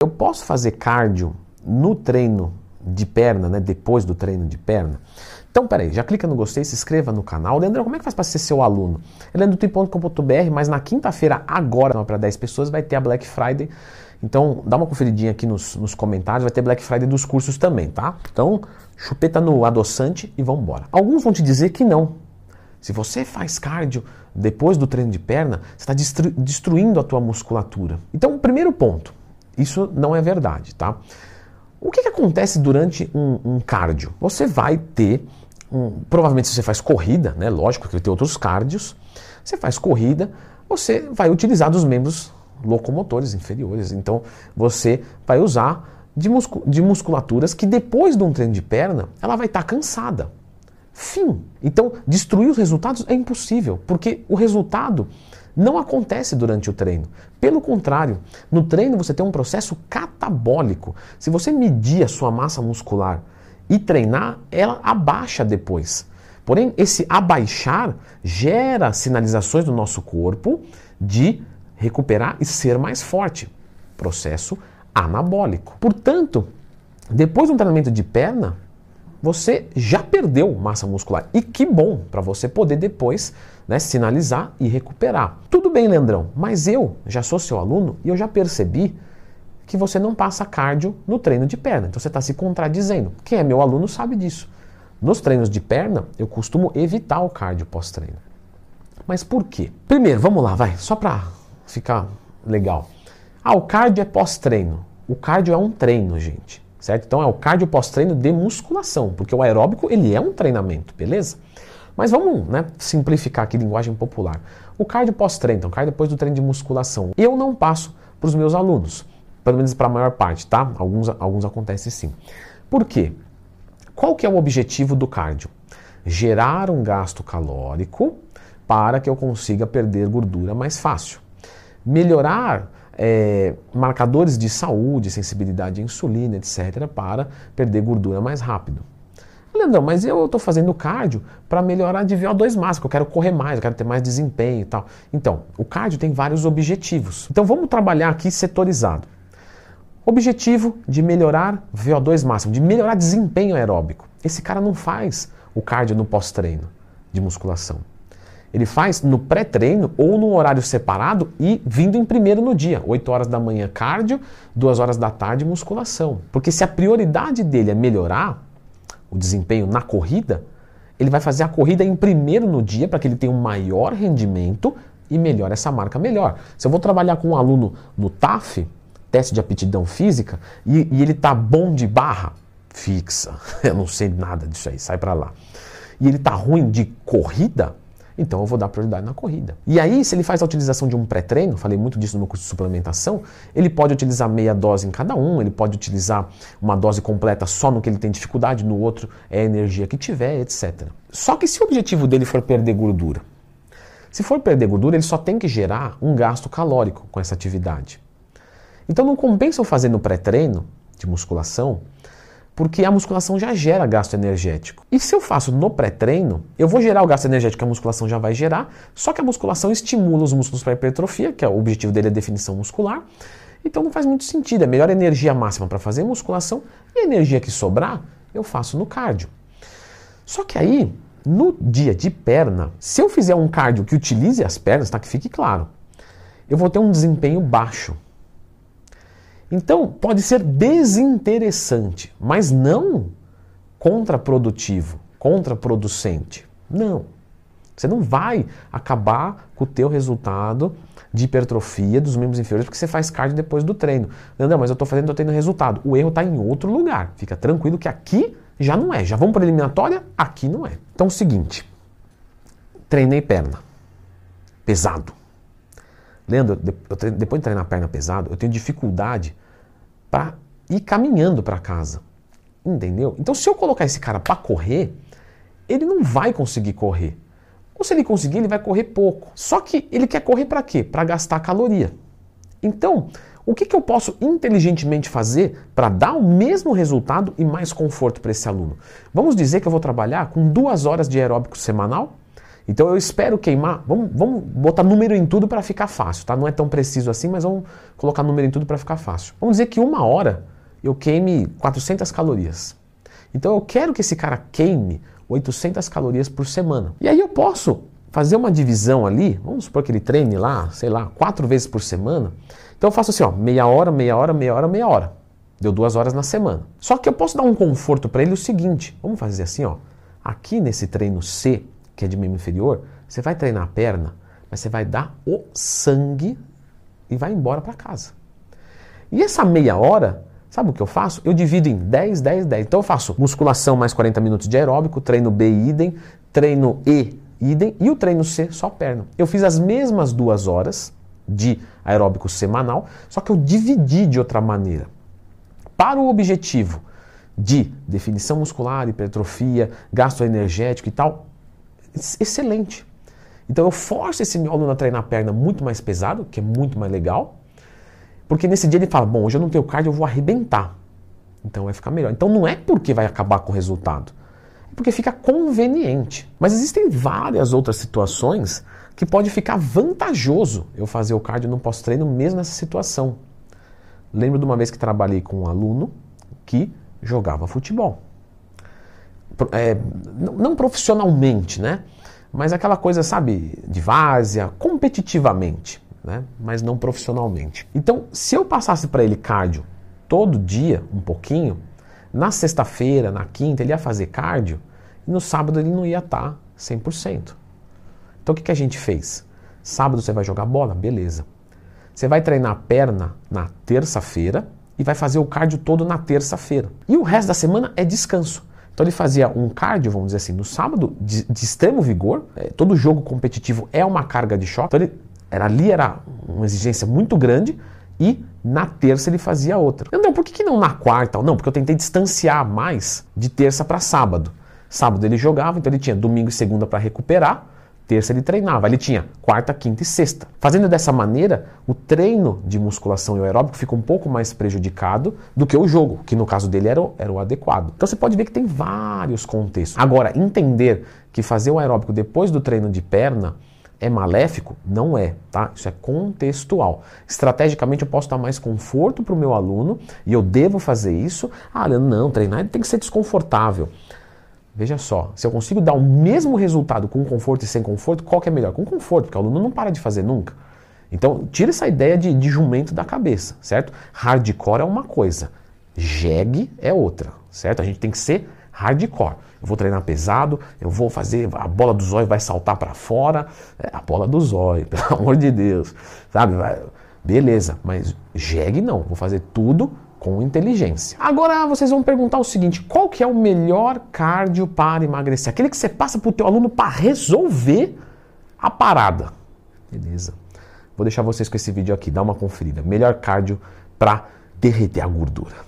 Eu posso fazer cardio no treino de perna, né? Depois do treino de perna. Então, peraí, já clica no gostei, se inscreva no canal. Leandro, como é que faz para ser seu aluno? É mas na quinta-feira, agora, para 10 pessoas, vai ter a Black Friday. Então, dá uma conferidinha aqui nos, nos comentários, vai ter Black Friday dos cursos também, tá? Então, chupeta no adoçante e vamos embora. Alguns vão te dizer que não. Se você faz cardio depois do treino de perna, você está destru destruindo a tua musculatura. Então, primeiro ponto, isso não é verdade, tá? O que, que acontece durante um, um cardio? Você vai ter, um, provavelmente se você faz corrida, né? Lógico que ter outros cardios. Você faz corrida, você vai utilizar dos membros locomotores inferiores. Então você vai usar de musculaturas que depois de um treino de perna, ela vai estar tá cansada. Fim. Então, destruir os resultados é impossível, porque o resultado não acontece durante o treino. Pelo contrário, no treino você tem um processo catabólico. Se você medir a sua massa muscular e treinar, ela abaixa depois. Porém, esse abaixar gera sinalizações no nosso corpo de recuperar e ser mais forte. Processo anabólico. Portanto, depois de um treinamento de perna, você já perdeu massa muscular. E que bom para você poder depois né, sinalizar e recuperar. Tudo bem, Leandrão, mas eu já sou seu aluno e eu já percebi que você não passa cardio no treino de perna. Então você está se contradizendo. Quem é meu aluno sabe disso. Nos treinos de perna, eu costumo evitar o cardio pós-treino. Mas por quê? Primeiro, vamos lá, vai, só para ficar legal. Ah, o cardio é pós-treino. O cardio é um treino, gente certo? Então é o cardio pós-treino de musculação, porque o aeróbico ele é um treinamento, beleza? Mas vamos né, simplificar aqui linguagem popular. O cardio pós-treino, então cardio depois do treino de musculação, eu não passo para os meus alunos, pelo menos para a maior parte, tá? Alguns, alguns acontecem sim. Por quê? Qual que é o objetivo do cardio? Gerar um gasto calórico para que eu consiga perder gordura mais fácil. Melhorar é, marcadores de saúde, sensibilidade à insulina, etc., para perder gordura mais rápido. Leandrão, mas eu estou fazendo cardio para melhorar de VO2 máximo, eu quero correr mais, eu quero ter mais desempenho e tal. Então, o cardio tem vários objetivos. Então, vamos trabalhar aqui setorizado. Objetivo de melhorar VO2 máximo, de melhorar desempenho aeróbico. Esse cara não faz o cardio no pós-treino de musculação. Ele faz no pré-treino ou num horário separado e vindo em primeiro no dia. 8 horas da manhã cardio, 2 horas da tarde musculação. Porque se a prioridade dele é melhorar o desempenho na corrida, ele vai fazer a corrida em primeiro no dia para que ele tenha um maior rendimento e melhore essa marca melhor. Se eu vou trabalhar com um aluno no TAF, teste de aptidão física, e, e ele tá bom de barra, fixa, eu não sei nada disso aí, sai para lá. E ele tá ruim de corrida, então eu vou dar prioridade na corrida. E aí, se ele faz a utilização de um pré-treino, falei muito disso no meu curso de suplementação, ele pode utilizar meia dose em cada um, ele pode utilizar uma dose completa só no que ele tem dificuldade, no outro é a energia que tiver, etc. Só que se o objetivo dele for perder gordura, se for perder gordura, ele só tem que gerar um gasto calórico com essa atividade. Então não compensa eu fazer no pré-treino de musculação porque a musculação já gera gasto energético. E se eu faço no pré-treino, eu vou gerar o gasto energético que a musculação já vai gerar, só que a musculação estimula os músculos para hipertrofia, que é o objetivo dele é a definição muscular. Então não faz muito sentido, é melhor energia máxima para fazer musculação e a energia que sobrar eu faço no cardio. Só que aí, no dia de perna, se eu fizer um cardio que utilize as pernas, tá que fique claro, eu vou ter um desempenho baixo então, pode ser desinteressante, mas não contraprodutivo, contraproducente. Não. Você não vai acabar com o teu resultado de hipertrofia dos membros inferiores porque você faz cardio depois do treino. Não, não mas eu estou fazendo, estou tendo resultado. O erro está em outro lugar. Fica tranquilo que aqui já não é. Já vamos para a eliminatória? Aqui não é. Então, é o seguinte. Treinei perna. Pesado. Leandro, depois de treinar a perna pesado, eu tenho dificuldade para ir caminhando para casa. Entendeu? Então, se eu colocar esse cara para correr, ele não vai conseguir correr. Ou se ele conseguir, ele vai correr pouco. Só que ele quer correr para quê? Para gastar caloria. Então, o que, que eu posso inteligentemente fazer para dar o mesmo resultado e mais conforto para esse aluno? Vamos dizer que eu vou trabalhar com duas horas de aeróbico semanal Então eu espero queimar. Vamos, vamos botar número em tudo para ficar fácil, tá? Não é tão preciso assim, mas vamos colocar número em tudo para ficar fácil. Vamos dizer que uma hora eu queime 400 calorias. Então eu quero que esse cara queime 800 calorias por semana. E aí eu posso fazer uma divisão ali, vamos supor que ele treine lá, sei lá, quatro vezes por semana. Então eu faço assim, ó, meia hora, meia hora, meia hora, meia hora. Deu duas horas na semana. Só que eu posso dar um conforto para ele o seguinte, vamos fazer assim, ó. Aqui nesse treino C, que é de membro inferior, você vai treinar a perna, mas você vai dar o sangue e vai embora para casa. E essa meia hora, sabe o que eu faço? Eu divido em 10, 10, 10. Então eu faço musculação mais 40 minutos de aeróbico, treino B idem, treino E idem e o treino C só perna. Eu fiz as mesmas duas horas de aeróbico semanal, só que eu dividi de outra maneira. Para o objetivo de definição muscular, hipertrofia, gasto energético e tal, excelente. Então eu forço esse meu aluno a treinar a perna muito mais pesado, que é muito mais legal, porque nesse dia ele fala, bom, hoje eu não tenho cardio, eu vou arrebentar. Então vai ficar melhor. Então não é porque vai acabar com o resultado, é porque fica conveniente. Mas existem várias outras situações que pode ficar vantajoso eu fazer o cardio no pós-treino mesmo nessa situação. Lembro de uma vez que trabalhei com um aluno que jogava futebol é, não profissionalmente, né? Mas aquela coisa, sabe, de várzea, competitivamente, né? Mas não profissionalmente. Então, se eu passasse para ele cardio todo dia, um pouquinho, na sexta-feira, na quinta, ele ia fazer cardio, e no sábado ele não ia estar tá 100%. Então, o que, que a gente fez? Sábado você vai jogar bola? Beleza. Você vai treinar a perna na terça-feira e vai fazer o cardio todo na terça-feira. E o resto da semana é descanso. Então ele fazia um cardio, vamos dizer assim, no sábado, de, de extremo vigor. É, todo jogo competitivo é uma carga de choque. Então ele, era, ali era uma exigência muito grande e na terça ele fazia outra. Então por que, que não na quarta? Não, porque eu tentei distanciar mais de terça para sábado. Sábado ele jogava, então ele tinha domingo e segunda para recuperar Terça ele treinava, ele tinha quarta, quinta e sexta. Fazendo dessa maneira, o treino de musculação e o aeróbico fica um pouco mais prejudicado do que o jogo, que no caso dele era o, era o adequado. Então você pode ver que tem vários contextos. Agora, entender que fazer o aeróbico depois do treino de perna é maléfico? Não é, tá? Isso é contextual. Estrategicamente eu posso dar mais conforto para o meu aluno e eu devo fazer isso. Ah, não, treinar tem que ser desconfortável. Veja só, se eu consigo dar o mesmo resultado com conforto e sem conforto, qual que é melhor? Com conforto, porque o aluno não para de fazer nunca. Então, tira essa ideia de, de jumento da cabeça, certo? Hardcore é uma coisa, jegue é outra, certo? A gente tem que ser hardcore. Eu vou treinar pesado, eu vou fazer, a bola do zóio vai saltar para fora, é, a bola do zóio, pelo amor de Deus, sabe? Beleza, mas jegue não, vou fazer tudo com inteligência. Agora vocês vão perguntar o seguinte: qual que é o melhor cardio para emagrecer? Aquele que você passa para o teu aluno para resolver a parada. Beleza. Vou deixar vocês com esse vídeo aqui, dá uma conferida. Melhor cardio para derreter a gordura.